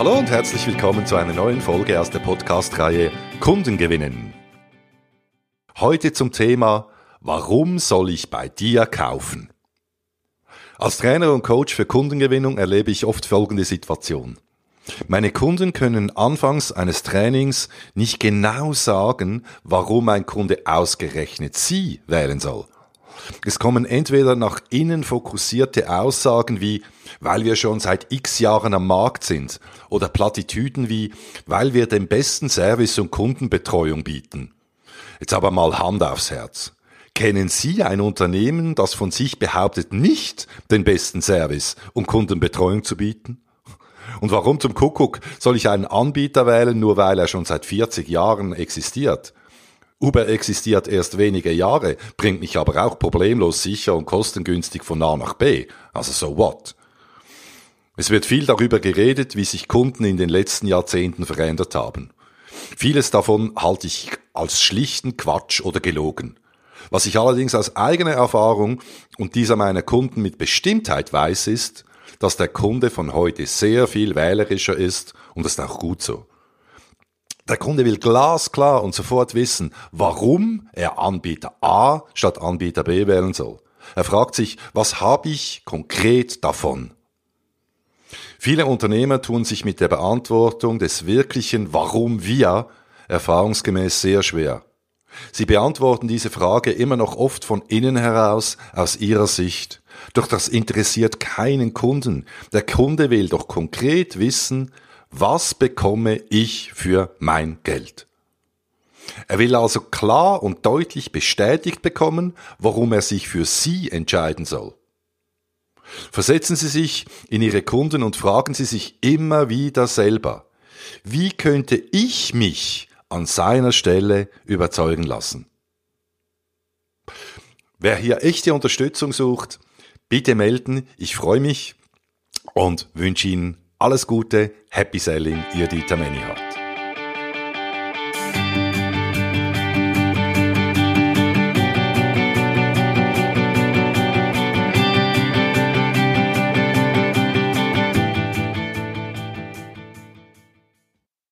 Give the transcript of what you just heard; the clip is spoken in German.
Hallo und herzlich willkommen zu einer neuen Folge aus der Podcast-Reihe Kunden gewinnen. Heute zum Thema Warum soll ich bei dir kaufen? Als Trainer und Coach für Kundengewinnung erlebe ich oft folgende Situation. Meine Kunden können anfangs eines Trainings nicht genau sagen, warum ein Kunde ausgerechnet sie wählen soll. Es kommen entweder nach innen fokussierte Aussagen wie, weil wir schon seit x Jahren am Markt sind, oder Plattitüden wie, weil wir den besten Service und Kundenbetreuung bieten. Jetzt aber mal Hand aufs Herz. Kennen Sie ein Unternehmen, das von sich behauptet, nicht den besten Service und Kundenbetreuung zu bieten? Und warum zum Kuckuck soll ich einen Anbieter wählen, nur weil er schon seit 40 Jahren existiert? Uber existiert erst wenige Jahre, bringt mich aber auch problemlos sicher und kostengünstig von A nach B. Also so what? Es wird viel darüber geredet, wie sich Kunden in den letzten Jahrzehnten verändert haben. Vieles davon halte ich als schlichten Quatsch oder gelogen. Was ich allerdings aus eigener Erfahrung und dieser meiner Kunden mit Bestimmtheit weiß, ist, dass der Kunde von heute sehr viel wählerischer ist und das ist auch gut so. Der Kunde will glasklar und sofort wissen, warum er Anbieter A statt Anbieter B wählen soll. Er fragt sich, was habe ich konkret davon? Viele Unternehmer tun sich mit der Beantwortung des wirklichen Warum wir erfahrungsgemäß sehr schwer. Sie beantworten diese Frage immer noch oft von innen heraus aus ihrer Sicht. Doch das interessiert keinen Kunden. Der Kunde will doch konkret wissen, was bekomme ich für mein Geld? Er will also klar und deutlich bestätigt bekommen, warum er sich für Sie entscheiden soll. Versetzen Sie sich in Ihre Kunden und fragen Sie sich immer wieder selber, wie könnte ich mich an seiner Stelle überzeugen lassen? Wer hier echte Unterstützung sucht, bitte melden. Ich freue mich und wünsche Ihnen alles Gute, Happy Selling, Ihr Dieter Menihardt.